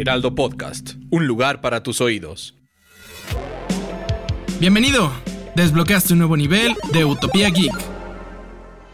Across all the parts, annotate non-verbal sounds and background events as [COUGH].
Heraldo Podcast, un lugar para tus oídos. Bienvenido. Desbloqueaste un nuevo nivel de Utopía Geek.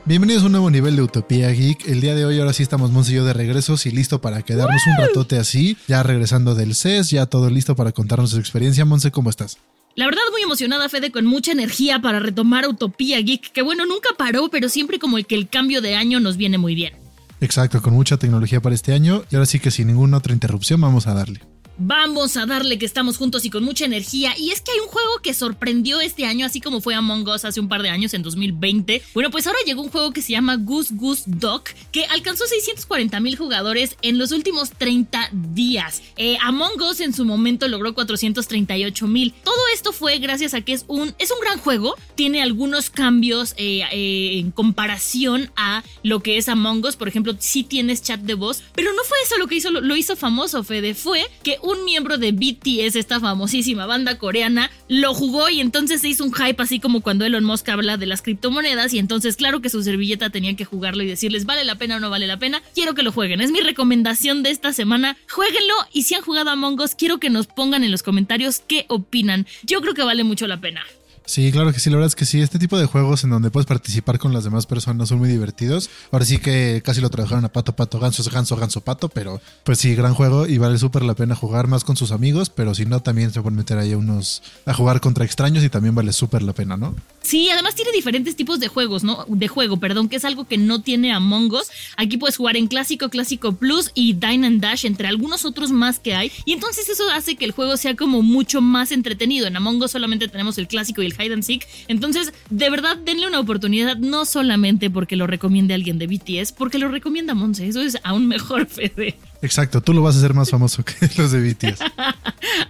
Bienvenidos a un nuevo nivel de Utopía Geek. El día de hoy ahora sí estamos Monse y yo de regresos y listo para quedarnos un ratote así, ya regresando del CES, ya todo listo para contarnos su experiencia. Monse, ¿cómo estás? La verdad muy emocionada, Fede, con mucha energía para retomar Utopía Geek, que bueno, nunca paró, pero siempre como el que el cambio de año nos viene muy bien. Exacto, con mucha tecnología para este año y ahora sí que sin ninguna otra interrupción vamos a darle. Vamos a darle que estamos juntos y con mucha energía. Y es que hay un juego que sorprendió este año, así como fue Among Us hace un par de años, en 2020. Bueno, pues ahora llegó un juego que se llama Goose Goose Duck, que alcanzó 640 mil jugadores en los últimos 30 días. Eh, Among Us en su momento logró 438 mil. Todo esto fue gracias a que es un, es un gran juego. Tiene algunos cambios eh, eh, en comparación a lo que es Among Us. Por ejemplo, sí tienes chat de voz, pero no fue eso lo que hizo, lo, lo hizo famoso, Fede. Fue que un miembro de BTS, esta famosísima banda coreana, lo jugó y entonces se hizo un hype así como cuando Elon Musk habla de las criptomonedas y entonces claro que su servilleta tenía que jugarlo y decirles vale la pena o no vale la pena, quiero que lo jueguen. Es mi recomendación de esta semana, jueguenlo y si han jugado a Among quiero que nos pongan en los comentarios qué opinan. Yo creo que vale mucho la pena. Sí, claro que sí, la verdad es que sí. Este tipo de juegos en donde puedes participar con las demás personas son muy divertidos. Ahora sí que casi lo trabajaron a pato, pato, ganso, ganso, ganso, pato, pero pues sí, gran juego y vale súper la pena jugar más con sus amigos, pero si no, también se pueden meter ahí unos a jugar contra extraños y también vale súper la pena, ¿no? Sí, además tiene diferentes tipos de juegos, ¿no? De juego, perdón, que es algo que no tiene Among Us. Aquí puedes jugar en clásico, clásico plus y Dine and Dash, entre algunos otros más que hay. Y entonces eso hace que el juego sea como mucho más entretenido. En Among Us solamente tenemos el clásico y el hide and seek. Entonces, de verdad, denle una oportunidad, no solamente porque lo recomiende alguien de BTS, porque lo recomienda Monse. Eso es aún mejor, [LAUGHS] Fede. Exacto, tú lo vas a hacer más famoso que [LAUGHS] los de BTS.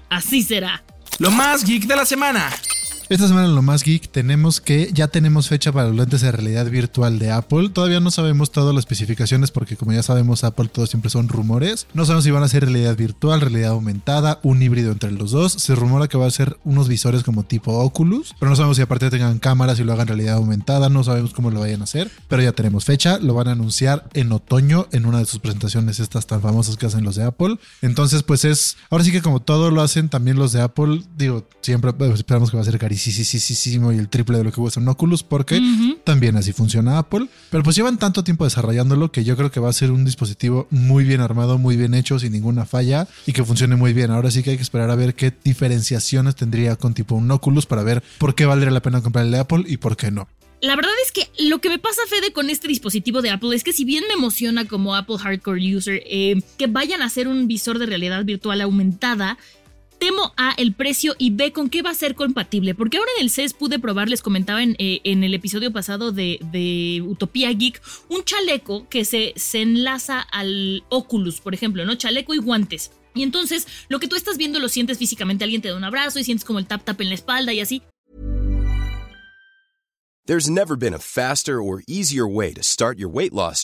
Así será. Lo más geek de la semana. Esta semana en lo más geek tenemos que ya tenemos fecha para los lentes de realidad virtual de Apple. Todavía no sabemos todas las especificaciones porque como ya sabemos Apple todo siempre son rumores. No sabemos si van a ser realidad virtual, realidad aumentada, un híbrido entre los dos. Se rumora que va a ser unos visores como tipo Oculus, pero no sabemos si aparte tengan cámaras y lo hagan realidad aumentada. No sabemos cómo lo vayan a hacer, pero ya tenemos fecha. Lo van a anunciar en otoño en una de sus presentaciones estas tan famosas que hacen los de Apple. Entonces pues es, ahora sí que como todo lo hacen también los de Apple, digo, siempre esperamos que va a ser carísimo y el triple de lo que cuesta un Oculus, porque también así funciona Apple. Pero pues llevan tanto tiempo desarrollándolo que yo creo que va a ser un dispositivo muy bien armado, muy bien hecho, sin ninguna falla y que funcione muy bien. Ahora sí que hay que esperar a ver qué diferenciaciones tendría con tipo un Oculus para ver por qué valdría la pena comprar el de Apple y por qué no. La verdad es que lo que me pasa, Fede, con este dispositivo de Apple es que si bien me emociona como Apple Hardcore User eh, que vayan a hacer un visor de realidad virtual aumentada, temo A el precio y B con qué va a ser compatible. Porque ahora en el CES pude probar, les comentaba en, eh, en el episodio pasado de, de, Utopía Geek, un chaleco que se, se enlaza al Oculus, por ejemplo, ¿no? Chaleco y guantes. Y entonces lo que tú estás viendo lo sientes físicamente, alguien te da un abrazo y sientes como el tap tap en la espalda y así. There's never been a faster or easier way to start your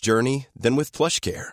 journey than with PlushCare.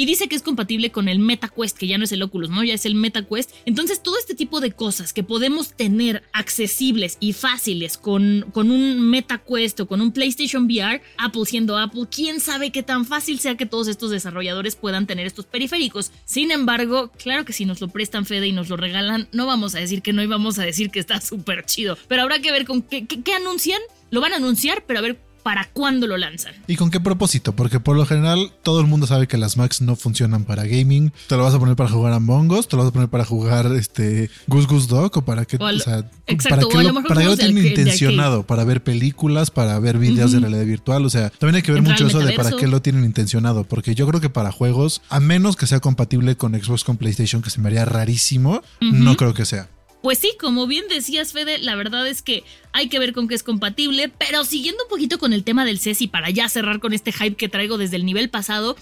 Y dice que es compatible con el MetaQuest, que ya no es el Oculus, ¿no? Ya es el MetaQuest. Entonces, todo este tipo de cosas que podemos tener accesibles y fáciles con, con un MetaQuest o con un PlayStation VR, Apple siendo Apple, quién sabe qué tan fácil sea que todos estos desarrolladores puedan tener estos periféricos. Sin embargo, claro que si nos lo prestan Fede y nos lo regalan, no vamos a decir que no y vamos a decir que está [LAUGHS] súper chido. Pero habrá que ver con qué, qué, qué anuncian. Lo van a anunciar, pero a ver para cuándo lo lanzan. ¿Y con qué propósito? Porque por lo general todo el mundo sabe que las Macs no funcionan para gaming. Te lo vas a poner para jugar a Mongos, te lo vas a poner para jugar este Goose Goose Dog o para qué, o, sea, exacto, para qué lo, para lo tienen intencionado, para ver películas, para ver videos uh -huh. de realidad virtual, o sea, también hay que ver Entrar mucho eso de para qué lo tienen intencionado, porque yo creo que para juegos, a menos que sea compatible con Xbox con PlayStation, que se me haría rarísimo, uh -huh. no creo que sea. Pues sí, como bien decías, Fede, la verdad es que hay que ver con qué es compatible, pero siguiendo un poquito con el tema del CES y para ya cerrar con este hype que traigo desde el nivel pasado,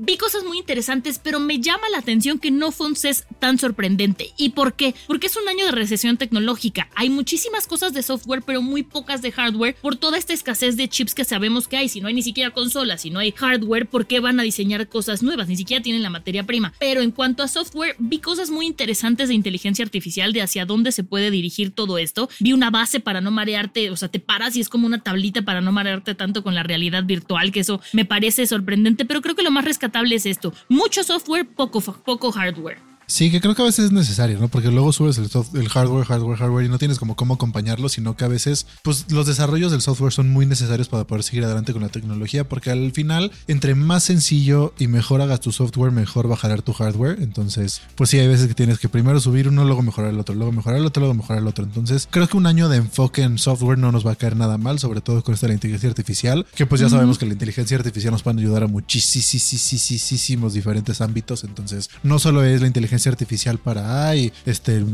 vi cosas muy interesantes, pero me llama la atención que no fue un CES tan sorprendente. ¿Y por qué? Porque es un año de recesión tecnológica. Hay muchísimas cosas de software, pero muy pocas de hardware por toda esta escasez de chips que sabemos que hay. Si no hay ni siquiera consolas, si no hay hardware, ¿por qué van a diseñar cosas nuevas? Ni siquiera tienen la materia prima. Pero en cuanto a software, vi cosas muy interesantes de inteligencia artificial, de hacia dónde se puede dirigir todo esto. Vi una base para no marearte, o sea, te paras y es como una tablita para no marearte tanto con la realidad virtual, que eso me parece sorprendente, pero creo que lo más rescatable es esto. Mucho software, poco, poco hardware. Sí, que creo que a veces es necesario, ¿no? Porque luego subes el, el, hardware, hardware, hardware y no tienes como cómo acompañarlo, sino que a veces, pues los desarrollos del software son muy necesarios para poder seguir adelante con la tecnología, porque al final, entre más sencillo y mejor hagas tu software, mejor bajará tu hardware. Entonces, pues sí, hay veces que tienes que primero subir uno, luego mejorar el otro, luego mejorar el otro, luego mejorar el otro. Entonces, creo que un año de enfoque en software no nos va a caer nada mal, sobre todo con esta la inteligencia artificial, que pues ya sabemos que la inteligencia artificial nos puede ayudar a muchísimos diferentes ámbitos. Entonces, no solo es la inteligencia artificial para ay, este,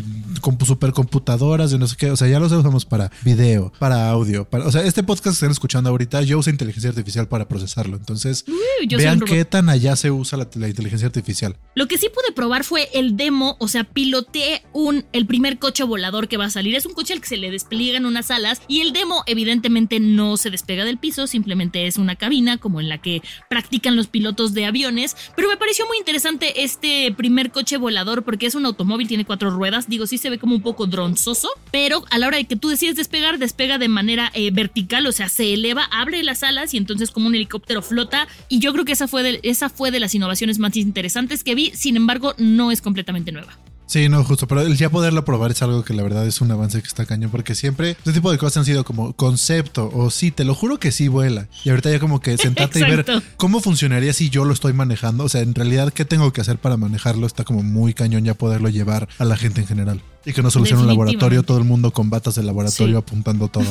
supercomputadoras de no sé qué. O sea, ya los usamos para video, para audio. Para, o sea, este podcast que están escuchando ahorita, yo uso inteligencia artificial para procesarlo. Entonces, vean qué tan allá se usa la, inteligencia artificial. Lo que sí pude probar fue el demo, o sea, piloteé un, el primer coche volador que va a salir. Es un coche al que se le despliegan unas alas y el demo evidentemente no se despega del piso, simplemente es una cabina como en la que practican los pilotos de aviones. Pero me pareció muy interesante este primer coche volador porque es un automóvil, tiene cuatro ruedas. Digo, sí se ve como un poco dronzoso, pero a la hora de que tú decides despegar, despega de manera eh, vertical, o sea, se eleva, abre las alas y entonces como un helicóptero flota. Y yo creo que esa fue de, esa fue de las innovaciones más interesantes que vi, sin embargo, no es completamente nueva. Sí, no, justo, pero el ya poderlo probar es algo que la verdad es un avance que está cañón, porque siempre este tipo de cosas han sido como concepto, o sí, te lo juro que sí vuela. Y ahorita ya como que sentarte y ver cómo funcionaría si yo lo estoy manejando, o sea, en realidad, ¿qué tengo que hacer para manejarlo? Está como muy cañón ya poderlo llevar a la gente en general. Y que no sea un laboratorio, todo el mundo con batas de laboratorio apuntando todo.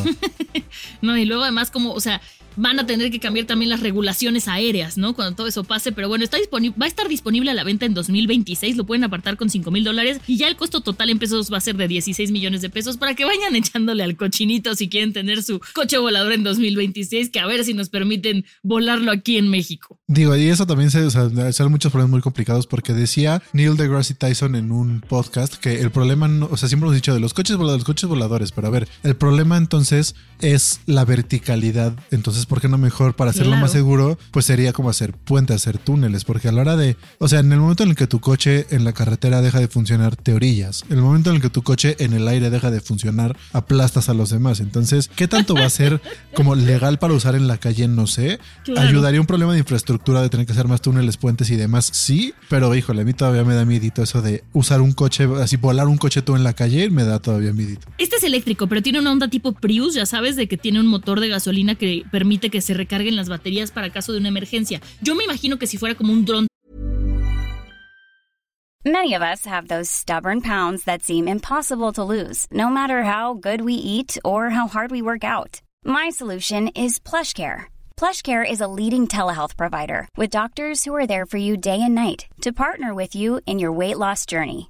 [LAUGHS] no, y luego además como, o sea, van a tener que cambiar también las regulaciones aéreas, ¿no? Cuando todo eso pase, pero bueno, está va a estar disponible a la venta en 2026, lo pueden apartar con 5 mil dólares y ya el costo total en pesos va a ser de 16 millones de pesos para que vayan [LAUGHS] echándole al cochinito si quieren tener su coche volador en 2026, que a ver si nos permiten volarlo aquí en México. Digo, y eso también se, o sea, son muchos problemas muy complicados porque decía Neil deGrasse Tyson en un podcast que el problema, no, o sea, siempre hemos dicho de los coches voladores, los coches voladores, pero a ver, el problema entonces es la verticalidad, entonces ¿por qué no mejor para hacerlo más seguro? Pues sería como hacer puentes, hacer túneles, porque a la hora de, o sea, en el momento en el que tu coche en la carretera deja de funcionar, te orillas. En el momento en el que tu coche en el aire deja de funcionar, aplastas a los demás. Entonces, ¿qué tanto va a ser como legal para usar en la calle? No sé. ¿Ayudaría un problema de infraestructura de tener que hacer más túneles, puentes y demás? Sí, pero híjole, a mí todavía me da miedito eso de usar un coche, así volar un coche tú en la calle, me da todavía miedito. Este es eléctrico, pero tiene una onda tipo Prius, ya sabes, de que tiene un motor de gasolina que permite que se recarguen las baterías para caso de una emergencia. Yo me imagino que si fuera como un dron. Many of us have those stubborn pounds that seem impossible to lose, no matter how good we eat or how hard we work out. My solution is PlushCare. PlushCare is a leading telehealth provider with doctors who are there for you day and night to partner with you in your weight loss journey.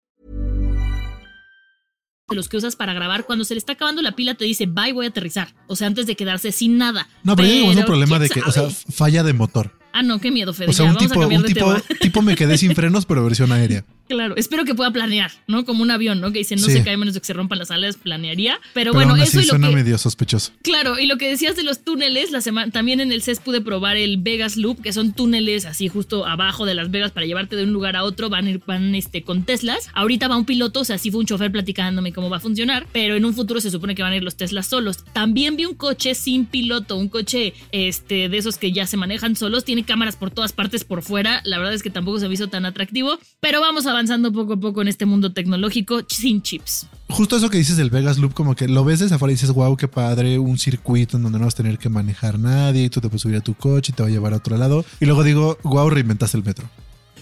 De los que usas para grabar, cuando se le está acabando la pila te dice, bye, voy a aterrizar. O sea, antes de quedarse sin nada. No, pero, pero un problema de que, o sea, falla de motor. Ah, no, qué miedo, Fede. O sea, un, tipo, un tipo, tipo me quedé sin frenos, pero versión aérea. Claro, espero que pueda planear, ¿no? Como un avión, ¿no? Que dice no Sí. se cae menos de que se rompan las alas, planearía. Pero, Pero bueno, aún eso así y lo suena que. medio sospechoso. Claro, y lo que decías de los túneles, la semana también en el CES pude probar el Vegas Loop, que son túneles así justo abajo de Las Vegas para llevarte de un lugar a otro, van, a ir- van este, con Teslas. Ahorita va un piloto, o sea, sí fue un chofer platicándome cómo va a funcionar, pero en un futuro se supone que van a ir los Teslas solos. También vi un coche sin piloto, un coche este, de esos que ya se manejan solos, tiene cámaras por todas partes por fuera, la verdad es que tampoco se me hizo tan atractivo, pero vamos avanzando poco a poco en este mundo tecnológico sin chips. Justo eso que dices del Vegas Loop, como que lo ves desde afuera y dices, wow, qué padre, un circuito en donde no vas a tener que manejar nadie y tú te puedes subir a tu coche y te va a llevar a otro lado. Y luego digo, wow, reinventaste el metro.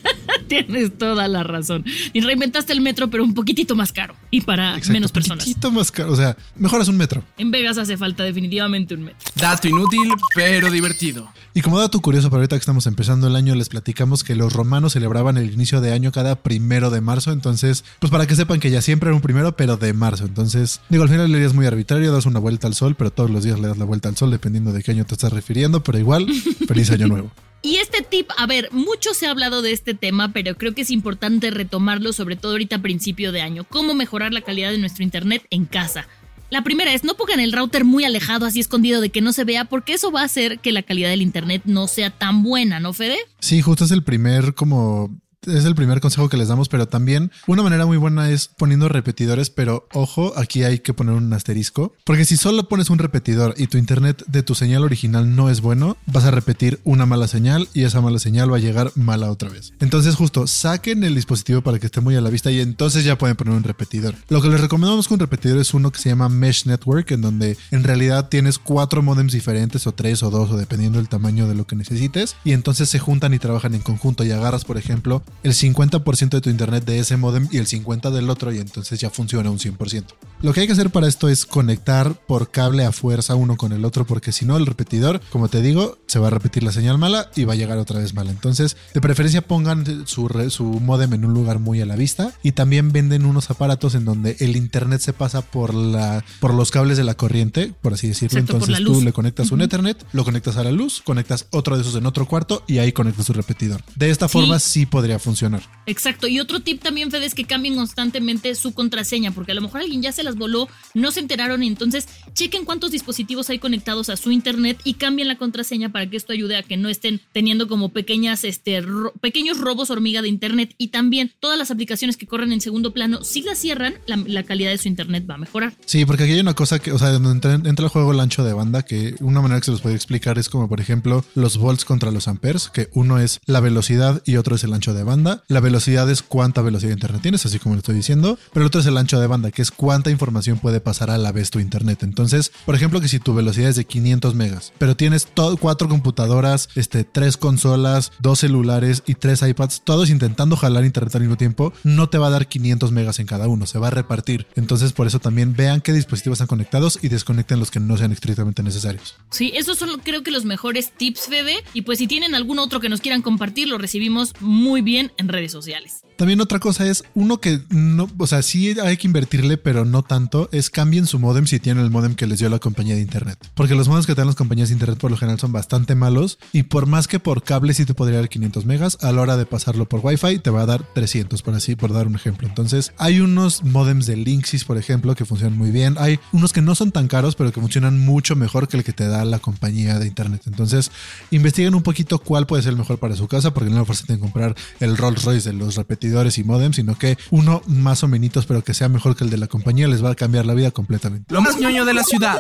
[LAUGHS] Tienes toda la razón. Y reinventaste el metro, pero un poquitito más caro y para Exacto, menos personas. poquitito más caro. O sea, mejoras un metro. En Vegas hace falta definitivamente un metro. Dato inútil, pero divertido. Y como dato curioso, para ahorita que estamos empezando el año, les platicamos que los romanos celebraban el inicio de año cada primero de marzo. Entonces, pues para que sepan que ya siempre era un primero, pero de marzo. Entonces, digo, al final el día es muy arbitrario, das una vuelta al sol, pero todos los días le das la vuelta al sol, dependiendo de qué año te estás refiriendo. Pero igual, [LAUGHS] feliz año nuevo. Y este tip, a ver, mucho se ha hablado de este tema, pero creo que es importante retomarlo, sobre todo ahorita a principio de año. Cómo mejorar la calidad de nuestro internet en casa. La primera es no pongan el router muy alejado, así escondido de que no se vea, porque eso va a hacer que la calidad del internet no sea tan buena, ¿no, Fede? Sí, justo es el primer como es el primer consejo que les damos, pero también una manera muy buena es poniendo repetidores, pero ojo, aquí hay que poner un asterisco, porque si solo pones un repetidor y tu internet de tu señal original no es bueno, vas a repetir una mala señal y esa mala señal va a llegar mala otra vez. Entonces justo saquen el dispositivo para que esté muy a la vista y entonces ya pueden poner un repetidor. Lo que les recomendamos con repetidor es uno que se llama Mesh Network, en donde en realidad tienes cuatro modems diferentes o tres o dos o dependiendo del tamaño de lo que necesites y entonces se juntan y trabajan en conjunto y agarras por ejemplo el 50% de tu internet de ese modem y el 50% del otro y entonces ya funciona un 100%. Lo que hay que hacer para esto es conectar por cable a fuerza uno con el otro porque si no el repetidor, como te digo, se va a repetir la señal mala y va a llegar otra vez mala. Entonces, de preferencia pongan su, su modem en un lugar muy a la vista y también venden unos aparatos en donde el internet se pasa por la por los cables de la corriente, por así decirlo. Entonces tú le conectas un Ethernet, lo conectas a la luz, conectas otro de esos en otro cuarto y ahí conectas tu repetidor. De esta Sí. forma sí podría funcionar. Exacto. Y otro tip también, Fede, es que cambien constantemente su contraseña, porque a lo mejor alguien ya se las voló, no se enteraron entonces chequen cuántos dispositivos hay conectados a su internet y cambien la contraseña para que esto ayude a que no estén teniendo como pequeñas, este, ro- pequeños robos hormiga de internet y también todas las aplicaciones que corren en segundo plano, si las cierran, la, la calidad de su internet va a mejorar. Sí, porque aquí hay una cosa que, o sea, donde entra, entra el juego el ancho de banda, que una manera que se los puede explicar es como, por ejemplo, los volts contra los amperes, que uno es la velocidad y otro es el ancho de banda. La velocidad es cuánta velocidad de internet tienes, así como lo estoy diciendo, pero el otro es el ancho de banda, que es cuánta información puede pasar a la vez tu internet. Entonces, por ejemplo, que si tu velocidad es de 500 megas, pero tienes todo, cuatro computadoras, este, tres consolas, dos celulares y tres iPads, todos intentando jalar internet al mismo tiempo, no te va a dar 500 megas en cada uno, se va a repartir. Entonces, por eso también vean qué dispositivos están conectados y desconecten los que no sean estrictamente necesarios. Sí, esos son creo que los mejores tips, Fede. Y pues si tienen algún otro que nos quieran compartir, lo recibimos muy bien en redes sociales. También otra cosa es uno que no, o sea, sí hay que invertirle, pero no tanto, es cambien su modem si tienen el modem que les dio la compañía de internet. Porque los modems que te dan las compañías de internet por lo general son bastante malos y por más que por cable sí te podría dar 500 megas, a la hora de pasarlo por Wi-Fi te va a dar 300, por así, por dar un ejemplo. Entonces, hay unos modems de Linksys, por ejemplo, que funcionan muy bien. Hay unos que no son tan caros, pero que funcionan mucho mejor que el que te da la compañía de internet. Entonces, investiguen un poquito cuál puede ser el mejor para su casa, porque no lo fuerza en comprar el Rolls Royce de los repetidores y modems, sino que uno más o menos, pero que sea mejor que el de la compañía, les va a cambiar la vida completamente. Lo más ñoño de la ciudad.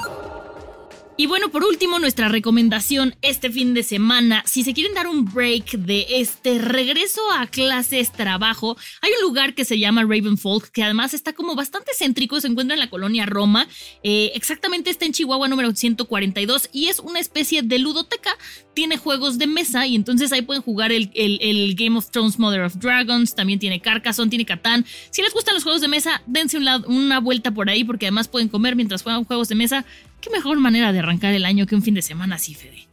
Y bueno, por último, nuestra recomendación este fin de semana, si se quieren dar un break de este regreso a clases, trabajo, hay un lugar que se llama Ravenfolk, que además está como bastante céntrico, se encuentra en la colonia Roma, eh, exactamente está en Chihuahua número 142 y es una especie de ludoteca, tiene juegos de mesa y entonces ahí pueden jugar el, Game of Thrones Mother of Dragons, también tiene Carcassonne, tiene Catán. Si les gustan los juegos de mesa, dense un una vuelta por ahí porque además pueden comer mientras juegan juegos de mesa. Qué mejor manera de arrancar el año que un fin de semana así, Fede.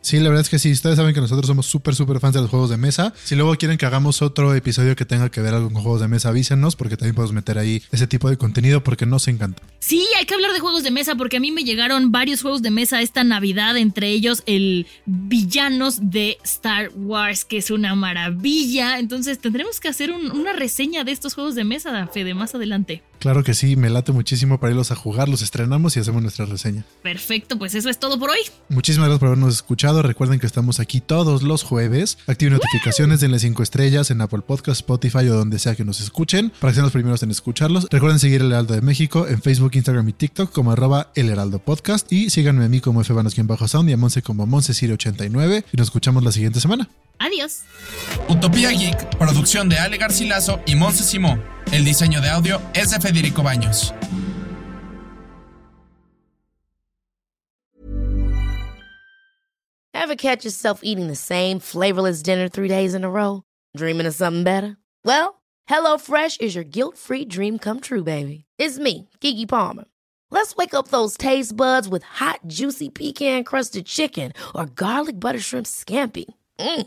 Sí, la verdad es que sí. Ustedes saben que nosotros somos súper, súper fans de los juegos de mesa. Si luego quieren que hagamos otro episodio que tenga que ver algo con juegos de mesa, avísenos porque también podemos meter ahí ese tipo de contenido porque nos encanta. Sí, hay que hablar de juegos de mesa porque a mí me llegaron varios juegos de mesa esta Navidad, entre ellos el Villanos de Star Wars, que es una maravilla. Entonces tendremos que hacer un- una reseña de estos juegos de mesa, Fede, más adelante. Claro que sí, me late muchísimo para irlos a jugar, los estrenamos y hacemos nuestra reseña. Perfecto, pues eso es todo por hoy. Muchísimas gracias por habernos escuchado. Recuerden que estamos aquí todos los jueves. Activen notificaciones, denle 5 estrellas en Apple Podcast, Spotify o donde sea que nos escuchen para que sean los primeros en escucharlos. Recuerden seguir El Heraldo de México en Facebook, Instagram y TikTok como arroba El Heraldo Podcast. Y síganme a mí como Fbanos-Sound y a Monse como Monsesiri89. Y nos escuchamos la siguiente semana. Adiós. Utopía Geek, producción de Ale Garcilaso y Monse Simó. El diseño de audio es de Federico Baños. Ever catch yourself eating the same flavorless dinner three days in a row? Dreaming of something better? Well, HelloFresh is your guilt-free dream come true, baby. It's me, Kiki Palmer. Let's wake up those taste buds with hot, juicy pecan-crusted chicken or garlic butter shrimp scampi. Mm.